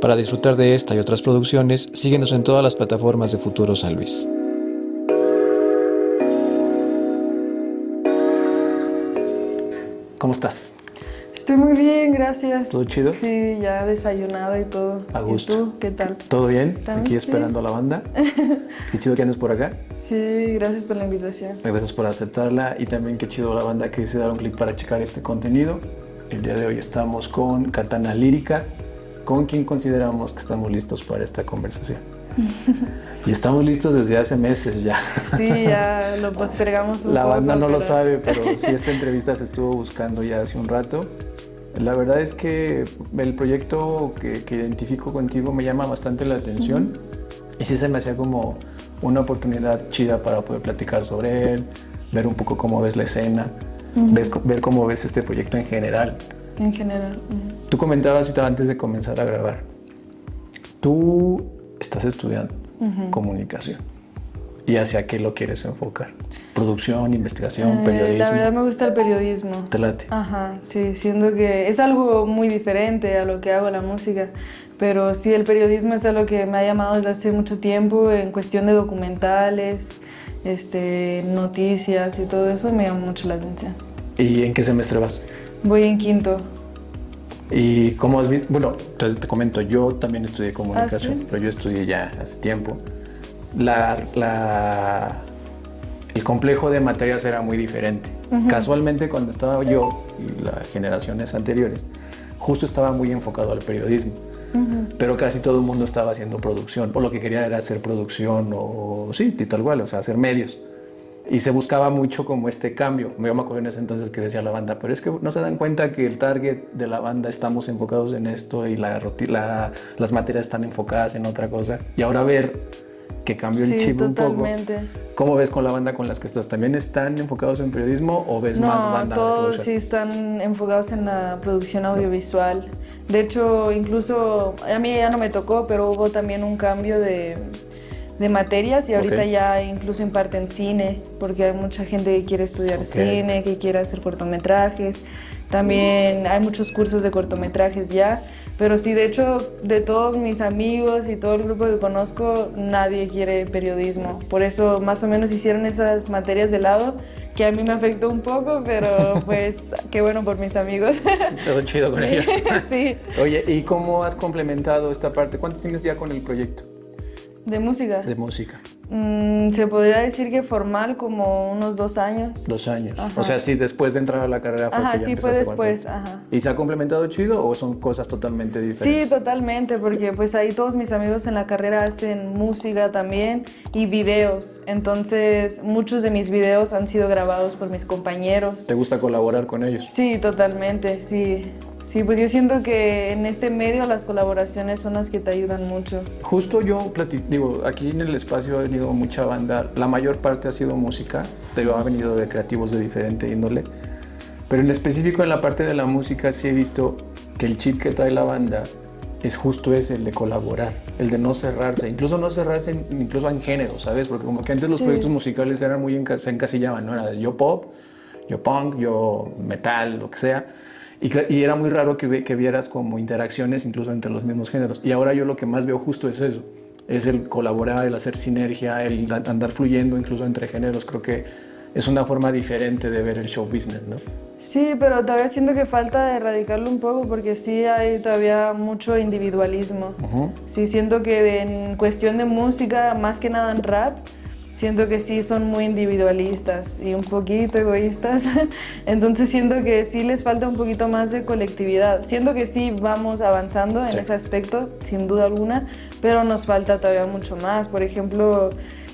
Para disfrutar de esta y otras producciones, síguenos en todas las plataformas de Futuro San Luis. ¿Cómo estás? Estoy muy bien, gracias. ¿Todo chido? Sí, ya desayunada y todo. A gusto. ¿Y tú qué tal? ¿Todo bien? ¿También? Aquí esperando a la banda. Qué chido que andes por acá. Sí, gracias por la invitación. Gracias por aceptarla y también qué chido la banda que se dar un clic para checar este contenido. El día de hoy estamos con Katana Lírica, con quien consideramos que estamos listos para esta conversación. y estamos listos desde hace meses ya. Sí, ya lo postergamos un La poco, banda no lo pero- sabe, pero sí esta entrevista se estuvo buscando ya hace un rato. La verdad es que el proyecto que, que identifico contigo me llama bastante la atención y sí se me hacía como una oportunidad chida para poder platicar sobre él, ver un poco cómo ves la escena, ves- ver cómo ves este proyecto en general. En general. ujú. Tú comentabas antes de comenzar a grabar, tú estás estudiando comunicación y hacia qué lo quieres enfocar. Producción, investigación, Eh, periodismo. La verdad me gusta el periodismo. ¿Te late? Ajá, sí, siendo que es algo muy diferente a lo que hago la música, pero sí el periodismo es algo que me ha llamado desde hace mucho tiempo en cuestión de documentales, este, noticias y todo eso me llama mucho la atención. ¿Y en qué semestre vas? Voy en quinto. ¿Y cómo has visto? Bueno, te, te comento, yo también estudié comunicación, ¿Ah, sí? pero yo estudié ya hace tiempo. La, la- el complejo de materias era muy diferente. Casualmente cuando estaba yo y las generaciones anteriores, justo estaba muy enfocado al periodismo. Pero casi todo el mundo estaba haciendo producción, o lo que quería era hacer producción, o sí, y tal cual, o sea, hacer medios. Y se buscaba mucho como este cambio. Yo me acuerdo en ese entonces que decía la banda, pero es que no se dan cuenta que el target de la banda estamos enfocados en esto y la, la- las materias están enfocadas en otra cosa. Y ahora ver que cambió el Sí, chip un poco. totalmente. ¿Cómo ves con la banda con las que estás? ¿También están enfocados en periodismo o ves más No, banda de todos sí están enfocados en la producción audiovisual. De hecho, incluso a mí ya no me tocó, pero hubo también un cambio de, de materias y ahorita ya incluso imparten cine, porque hay mucha gente que quiere estudiar cine, que quiere hacer cortometrajes. También hay muchos cursos de cortometrajes ya. Pero sí, de hecho, de todos mis amigos y todo el grupo que conozco, nadie quiere periodismo. Por eso más o menos hicieron esas materias de lado, que a mí me afectó un poco, pero pues qué bueno por mis amigos. Todo chido con ellos. sí, Oye, ¿y cómo has complementado esta parte? ¿Cuánto tienes ya con el proyecto de música. de música? Mm, se podría decir que formal como unos dos años. Dos años. Ajá. O sea, sí, después de entrar a la carrera fue Ajá, que ya sí, fue después, ajá. ¿Y se ha complementado chido o son cosas totalmente Sí, diferentes? totalmente, porque pues ahí todos mis amigos en la carrera hacen música también y videos. Entonces, muchos de mis videos han sido grabados por mis compañeros. ¿Te gusta colaborar con ellos? Sí, totalmente, sí. Sí, pues yo siento que en este medio las colaboraciones son las que te ayudan mucho. Justo yo digo, aquí en el espacio ha venido mucha banda, la mayor parte ha sido música, pero ha venido de creativos de diferente índole. Pero en específico en la parte de la música sí he visto que el chip que trae la banda es justo ese, el de colaborar, el de no cerrarse, incluso no cerrarse en- incluso en género, ¿sabes? Porque como que antes los Sí. proyectos musicales eran muy enca- se encasillaban, ¿no? Era yo pop, yo punk, yo metal, lo que sea. Y, y era muy raro que, que vieras como interacciones incluso entre los mismos géneros. Y ahora yo lo que más veo justo es eso. Es el colaborar, el hacer sinergia, el andar fluyendo incluso entre géneros. Creo que es una forma diferente de ver el show business, ¿no? Sí, pero todavía siento que falta erradicarlo un poco porque sí hay todavía mucho individualismo. Ujú. Sí, siento que en cuestión de música, más que nada en rap, siento que sí son muy individualistas y un poquito egoístas. Entonces siento que sí les falta un poquito más de colectividad. Siento que sí vamos avanzando en Sí. ese aspecto, sin duda alguna, pero nos falta todavía mucho más. Por ejemplo,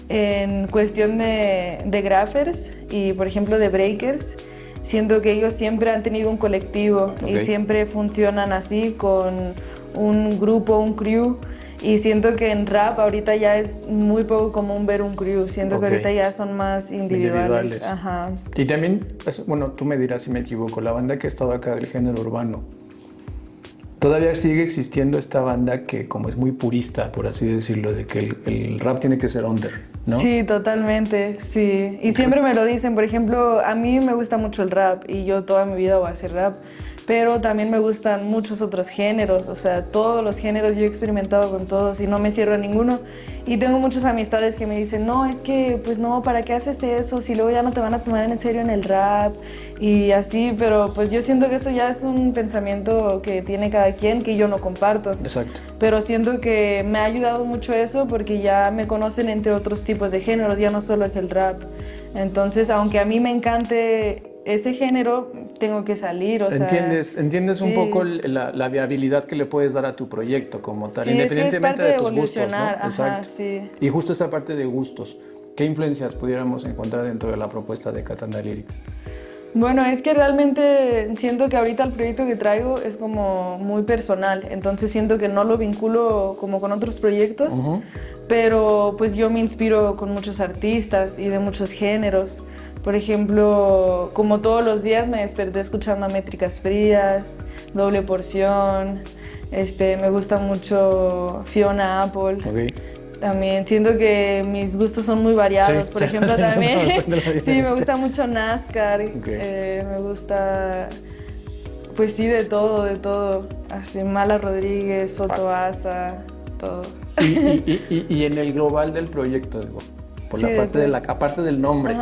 en cuestión de, de graffers y por ejemplo de breakers, siento que ellos siempre han tenido un colectivo y Ok. siempre funcionan así con un grupo, un crew. Y siento que en rap ahorita ya es muy poco común ver un crew. Siento Ok. que ahorita ya son más individuales. Individuales. Ajá. Y también, pues, bueno, tú me dirás si me equivoco, la banda que ha estado acá del género urbano, todavía sigue existiendo esta banda que como es muy purista, por así decirlo, de que el, el rap tiene que ser under, ¿no? Sí, totalmente, sí. Y siempre me lo dicen, por ejemplo, a mí me gusta mucho el rap y yo toda mi vida voy a hacer rap, pero también me gustan muchos otros géneros, o sea, todos los géneros yo he experimentado con todos y no me cierro a ninguno. Y tengo muchas amistades que me dicen, no, es que, pues no, ¿para qué haces eso? Si luego ya no te van a tomar en serio en el rap y así, pero pues yo siento que eso ya es un pensamiento que tiene cada quien que yo no comparto. Exacto. Pero siento que me ha ayudado mucho eso porque ya me conocen entre otros tipos de géneros, ya no solo es el rap. Entonces, aunque a mí me encante ese género, tengo que salir. O entiendes, entiendes un poco la, viabilidad que le puedes dar a tu proyecto como tal, sí, independientemente es de, de tus gustos. ¿no? Ajá, sí. Y justo esa parte de gustos, ¿qué influencias pudiéramos encontrar dentro de la propuesta de Katana Lírica? Bueno, es que realmente siento que ahorita el proyecto que traigo es como muy personal, entonces siento que no lo vinculo como con otros proyectos, pero pues yo me inspiro con muchos artistas y de muchos géneros. Por ejemplo, como todos los días me desperté escuchando Métricas Frías, Doble Porción, este, me gusta mucho Fiona Apple. También siento que mis gustos son muy variados. Por ejemplo, también sí, me gusta mucho NASCAR, eh, me gusta, pues sí, de todo, de todo. Así, Mala Rodríguez, Soto Asa, todo. Y, en el global del proyecto, digo, por la parte de la, aparte del nombre,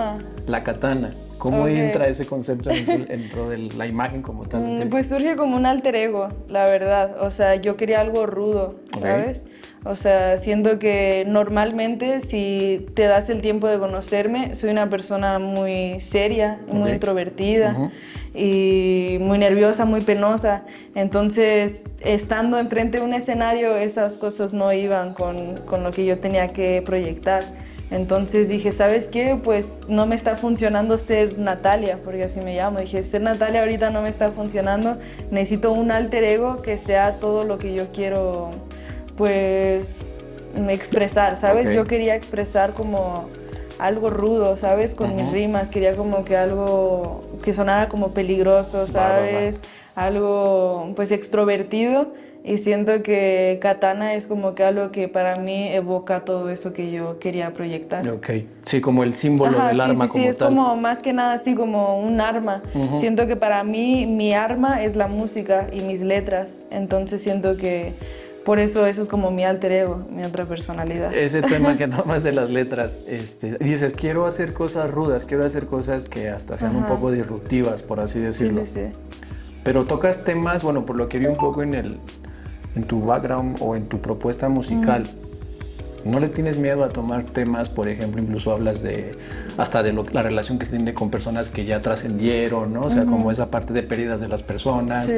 la katana. ¿Cómo entra ese concepto dentro, de la imagen como tal? Mm, pues surge como un alter ego, la verdad. O sea, yo quería algo rudo, ¿sabes? O sea, siento que normalmente si te das el tiempo de conocerme, soy una persona muy seria, muy introvertida y muy nerviosa, muy penosa. Entonces, estando enfrente de un escenario, esas cosas no iban con, con lo que yo tenía que proyectar. Entonces dije, ¿sabes qué? Pues no me está funcionando ser Natalia, porque así me llamo. Dije, ser Natalia ahorita no me está funcionando. Necesito un alter ego que sea todo lo que yo quiero, pues, expresar, ¿sabes? Yo quería expresar como algo rudo, ¿sabes? Con mis rimas. Quería como que algo que sonara como peligroso, ¿sabes? Algo, pues, extrovertido y siento que Katana es como que algo que para mí evoca todo eso que yo quería proyectar. Ok, sí, como el símbolo del arma sí, sí, es como más que nada así como un arma. Siento que para mí mi arma es la música y mis letras, entonces siento que por eso eso es como mi alter ego, mi otra personalidad. Ese tema que tomas de las letras, este, dices, quiero hacer cosas rudas, quiero hacer cosas que hasta sean un poco disruptivas, por así decirlo. Sí, sí, sí. Pero tocas temas, bueno, por lo que vi un poco en el, en tu background o en tu propuesta musical, ¿no le tienes miedo a tomar temas, por ejemplo, incluso hablas de hasta de la relación que se tiene con personas que ya trascendieron, ¿no? O sea, como esa parte de pérdidas de las personas. Sí.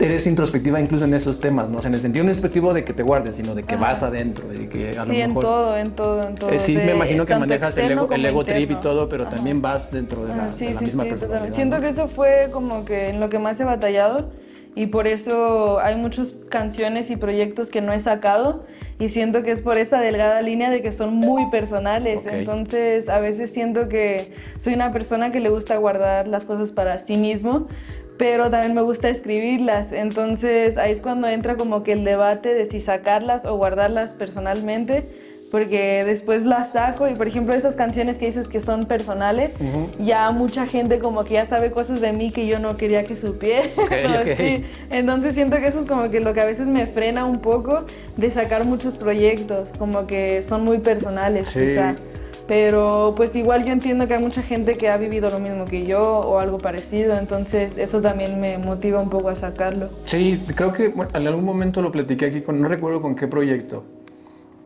Eres introspectiva incluso en esos temas, ¿no? O sea, en el sentido no introspectivo de que te guardes, sino de que vas adentro y que a sí, lo mejor... en todo, en todo, en todo. Eh, sí, me imagino que manejas el ego, el ego trip y todo, pero también vas dentro de la, ah, de la misma personalidad. Siento que eso fue como que en lo que más he batallado y por eso hay muchas canciones y proyectos que no he sacado y siento que es por esta delgada línea de que son muy personales. Entonces a veces siento que soy una persona que le gusta guardar las cosas para sí mismo, pero también me gusta escribirlas. Entonces ahí es cuando entra como que el debate de si sacarlas o guardarlas personalmente porque después las saco y por ejemplo esas canciones que dices que son personales, ya mucha gente como que ya sabe cosas de mí que yo no quería que supiera. Entonces siento que eso es como que lo que a veces me frena un poco de sacar muchos proyectos, como que son muy personales quizá. Pero pues igual yo entiendo que hay mucha gente que ha vivido lo mismo que yo o algo parecido, entonces eso también me motiva un poco a sacarlo. Sí, creo que en algún momento lo platiqué aquí con, no recuerdo con qué proyecto,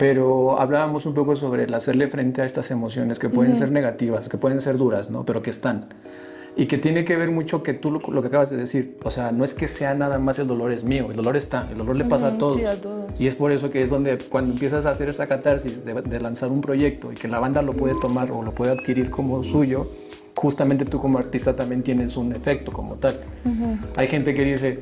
pero hablábamos un poco sobre el hacerle frente a estas emociones que pueden ser negativas, que pueden ser duras, ¿no? Pero que están. Y que tiene que ver mucho que tú lo, que acabas de decir, o sea, no es que sea nada más el dolor es mío, el dolor está, el dolor le pasa a, todos. Sí, a todos. Y es por eso que es donde cuando empiezas a hacer esa catarsis de, de lanzar un proyecto y que la banda lo puede tomar o lo puede adquirir como suyo, justamente tú como artista también tienes un efecto como tal. Hay gente que dice,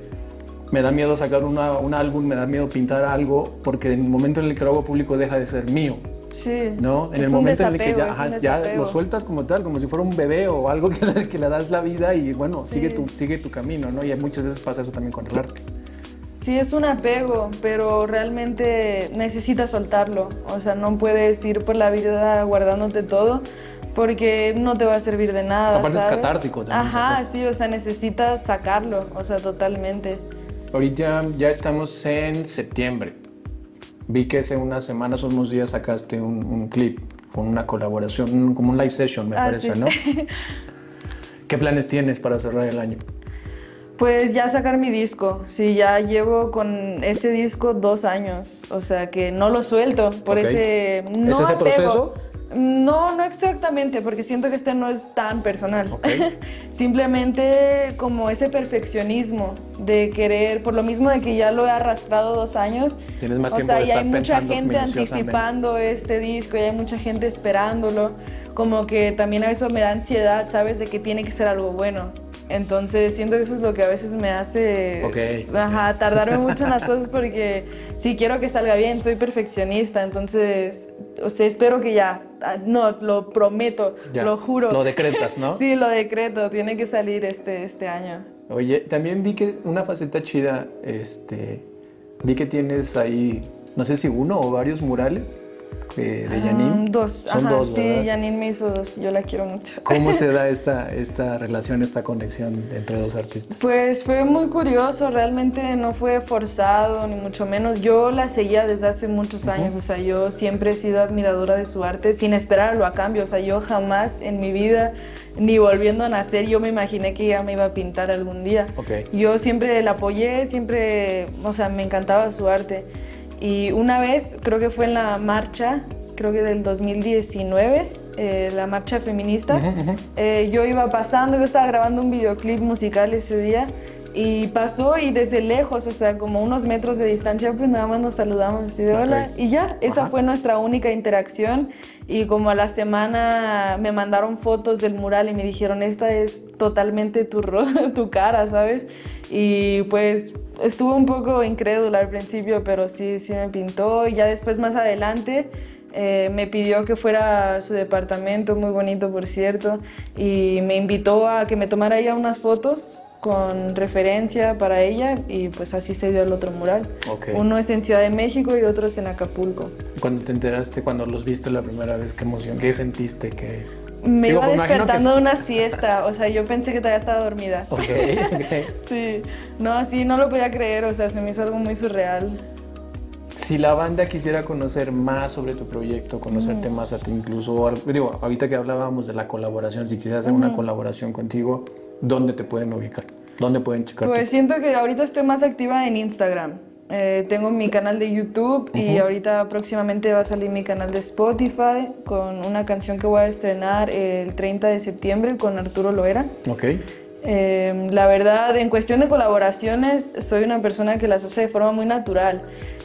me da miedo sacar una, un álbum, me da miedo pintar algo, porque en el momento en el que lo hago público deja de ser mío. Sí. ¿No? En el momento en el que ya, ya, lo sueltas como tal, como si fuera un bebé o algo que, que le das la vida y bueno, sigue, tu, sigue tu camino, ¿no? Y muchas veces pasa eso también con el arte. Sí, es un apego, pero realmente necesitas soltarlo. O sea, no puedes ir por la vida guardándote todo, porque no te va a servir de nada. Aparte es ¿sabes? catártico también, Ajá, sí, o sea, necesitas sacarlo, o sea, totalmente. Ahorita ya estamos en septiembre. Vi que hace unas semanas o unos días sacaste un, un clip con una colaboración, como un live session, me Ah, parece, sí. ¿no? ¿Qué planes tienes para cerrar el año? Pues ya sacar mi disco, sí, ya llevo con ese disco dos años, o sea que no lo suelto por ese... No ¿Es ese apego. proceso? No, no exactamente, porque siento que este no es tan personal. Simplemente como ese perfeccionismo de querer, por lo mismo de que ya lo he arrastrado dos años. Tienes más o tiempo sea, de ya hay estar mucha gente anticipando este disco, ya hay mucha gente esperándolo. Como que también a eso me da ansiedad, ¿sabes? De que tiene que ser algo bueno. Entonces siento que eso es lo que a veces me hace ajá, tardarme mucho en las cosas porque si quiero que salga bien, soy perfeccionista, entonces, o sea, espero que ya, ah, no, lo prometo, Ya, lo juro. Lo decretas, ¿no? Sí, lo decreto, tiene que salir este, este año. Oye, también vi que una faceta chida, este, vi que tienes ahí, no sé si uno o varios murales eh, de Ah, Janine. dos, Son ajá, dos, sí, ¿verdad? Janine me hizo dos, yo la quiero mucho. ¿Cómo se da esta, esta relación, esta conexión entre dos artistas? Pues fue muy curioso, realmente no fue forzado, ni mucho menos. Yo la seguía desde hace muchos años, o sea, yo siempre he sido admiradora de su arte sin esperarlo a cambio, o sea, yo jamás en mi vida, ni volviendo a nacer, yo me imaginé que ella me iba a pintar algún día. Ok. Yo siempre la apoyé, siempre, o sea, me encantaba su arte. Y una vez, creo que fue en la marcha, creo que del 2019, eh, la marcha feminista, eh, yo iba pasando, yo estaba grabando un videoclip musical ese día y pasó y desde lejos, o sea, como unos metros de distancia, pues nada más nos saludamos así de hola y ya, esa Ajá. fue nuestra única interacción y como a la semana me mandaron fotos del mural y me dijeron, esta es totalmente tu, tu cara, ¿sabes? Y pues estuve un poco incrédula al principio, pero sí, sí me pintó. Y ya después más adelante eh, me pidió que fuera a su departamento, muy bonito por cierto, y me invitó a que me tomara ella unas fotos con referencia para ella y pues así se dio el otro mural. Ok. Uno es en Ciudad de México y otro es en Acapulco. Cuando te enteraste, cuando los viste la primera vez, ¿qué emoción? ¿Qué sentiste? ¿Qué... Me Digo, iba que- despertando de una siesta, o sea, yo pensé que todavía estaba dormida. Ok, ok. Sí, no, sí, no lo podía creer, o sea, se me hizo algo muy surreal. Si la banda quisiera conocer más sobre tu proyecto, conocerte más a ti incluso, digo, ahorita que hablábamos de la colaboración, si quisieras hacer una colaboración contigo, ¿dónde te pueden ubicar? ¿Dónde pueden checar? Pues siento que ahorita estoy más activa en Instagram. Eh, tengo mi canal de YouTube y ahorita próximamente va a salir mi canal de Spotify con una canción que voy a estrenar el 30 de septiembre con Arturo Loera. Ok. Eh, la verdad, en cuestión de colaboraciones, soy una persona que las hace de forma muy natural.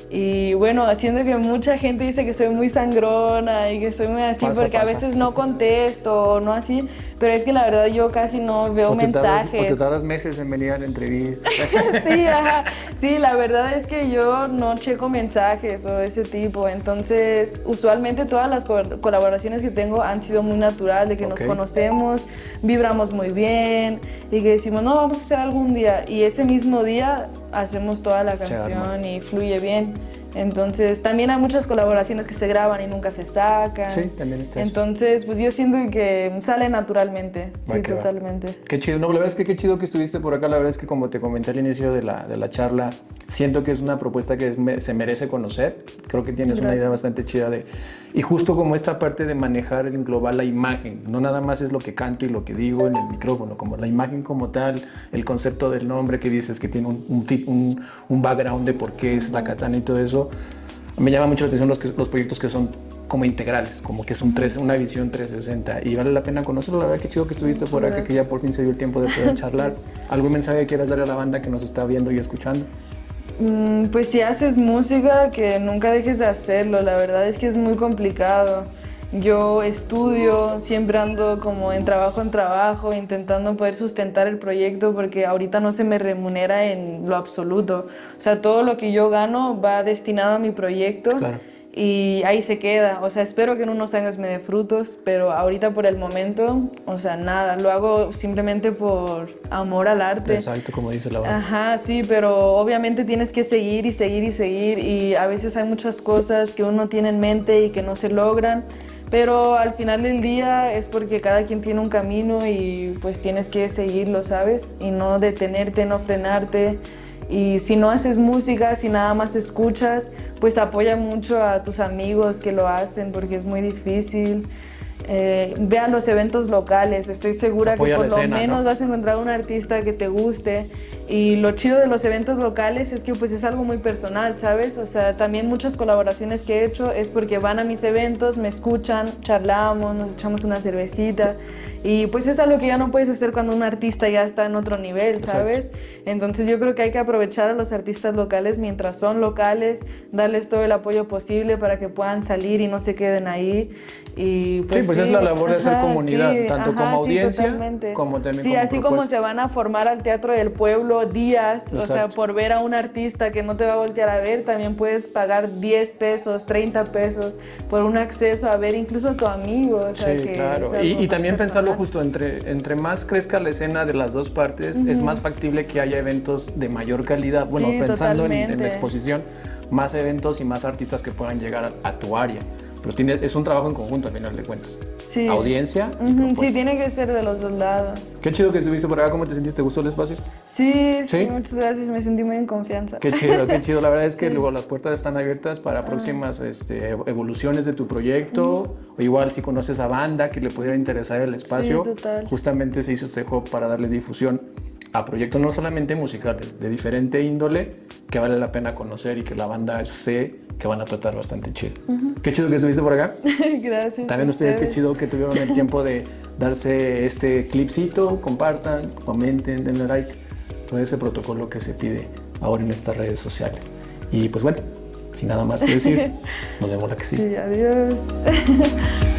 Y bueno, haciendo que mucha gente dice que soy muy sangrona y que soy muy así, Pasa, porque a pasa. veces no contesto o no así, pero es que la verdad yo casi no veo O te, tardas, mensajes. o te tardas meses en venir a la entrevista. Sí, ajá. Sí, la verdad es que yo no checo mensajes o ese tipo. Entonces, usualmente todas las co- colaboraciones que tengo han sido muy natural, de que Ok. nos conocemos, vibramos muy bien y que decimos, no, vamos a hacer algún día. Y ese mismo día hacemos toda la canción y fluye bien. Entonces, también hay muchas colaboraciones que se graban y nunca se sacan. Sí, también está eso. Entonces, pues yo siento que sale naturalmente. Va Sí, que va. totalmente. Qué chido, no, la verdad es que qué chido que estuviste por acá, la verdad es que como te comenté al inicio de la, de la charla, siento que es una propuesta que es- me- se merece conocer, creo que tienes una Gracias. idea bastante chida de, y justo como esta parte de manejar en global la imagen, no nada más es lo que canto y lo que digo en el micrófono, como la imagen como tal, el concepto del nombre que dices que tiene un, un, un, un background de por qué es la katana y todo eso, me llama mucho la atención los, que, los proyectos que son como integrales, como que es un tres, una visión 360 y vale la pena conocerlo. La verdad que chido que estuviste por acá, que ya por fin se dio el tiempo de poder charlar. ¿Algún mensaje que quieras darle a la banda que nos está viendo y escuchando? Mm, Pues si haces música, que nunca dejes de hacerlo. La verdad es que es muy complicado. Yo estudio, siempre ando como en trabajo en trabajo, intentando poder sustentar el proyecto porque ahorita no se me remunera en lo absoluto. O sea, todo lo que yo gano va destinado a mi proyecto Claro. y ahí se queda. O sea, espero que en unos años me dé frutos, pero ahorita por el momento, o sea, nada. Lo hago simplemente por amor al arte. Exacto, como dice la banda. Ajá, sí, pero obviamente tienes que seguir y seguir y seguir y a veces hay muchas cosas que uno tiene en mente y que no se logran, pero al final del día es porque cada quien tiene un camino y pues tienes que seguirlo, ¿sabes? Y no detenerte, no frenarte. Y si no haces música, si nada más escuchas, pues apoya mucho a tus amigos que lo hacen porque es muy difícil. Eh, vean los eventos locales, estoy segura que por lo menos vas a encontrar un artista que te guste y lo chido de los eventos locales es que pues es algo muy personal, ¿sabes? O sea, también muchas colaboraciones que he hecho es porque van a mis eventos, me escuchan, charlamos, nos echamos una cervecita y pues es algo que ya no puedes hacer cuando un artista ya está en otro nivel, ¿sabes? Entonces yo creo que hay que aprovechar a los artistas locales mientras son locales, darles todo el apoyo posible para que puedan salir y no se queden ahí. Y pues, sí, pues es la labor de hacer comunidad, tanto como audiencia como también Sí, así como se van a formar al Teatro del Pueblo días, o sea, por ver a un artista que no te va a voltear a ver, también puedes pagar 10 pesos, 30 pesos por un acceso a ver incluso a tu amigo. O sea, sí, claro. Y, también pensarlo justo, entre, entre más crezca la escena de las dos partes, es más factible que haya eventos de mayor calidad. Bueno, pensando en, la exposición, más eventos y más artistas que puedan llegar a, tu área. Pero tiene, es un trabajo en conjunto al final de cuentas. Sí. Audiencia. sí, tiene que ser de los dos lados. Qué chido que estuviste por acá. ¿Cómo te sentiste? ¿Te gustó el espacio? Sí, sí, muchas gracias. Me sentí muy en confianza. Qué chido, qué chido. La verdad es que luego las puertas están abiertas para ah. próximas este, evoluciones de tu proyecto. O igual si conoces a banda que le pudiera interesar el espacio. Sí, total. Justamente se hizo este juego para darle difusión a proyectos no solamente musicales, de diferente índole, que vale la pena conocer y que la banda sé que van a tratar bastante chido. Qué chido que estuviste por acá. Gracias. También ustedes, qué chido que tuvieron el tiempo de darse este clipcito, compartan, comenten, denle like, todo ese protocolo que se pide ahora en estas redes sociales. Y pues bueno, sin nada más que decir, nos vemos la que Sí, adiós.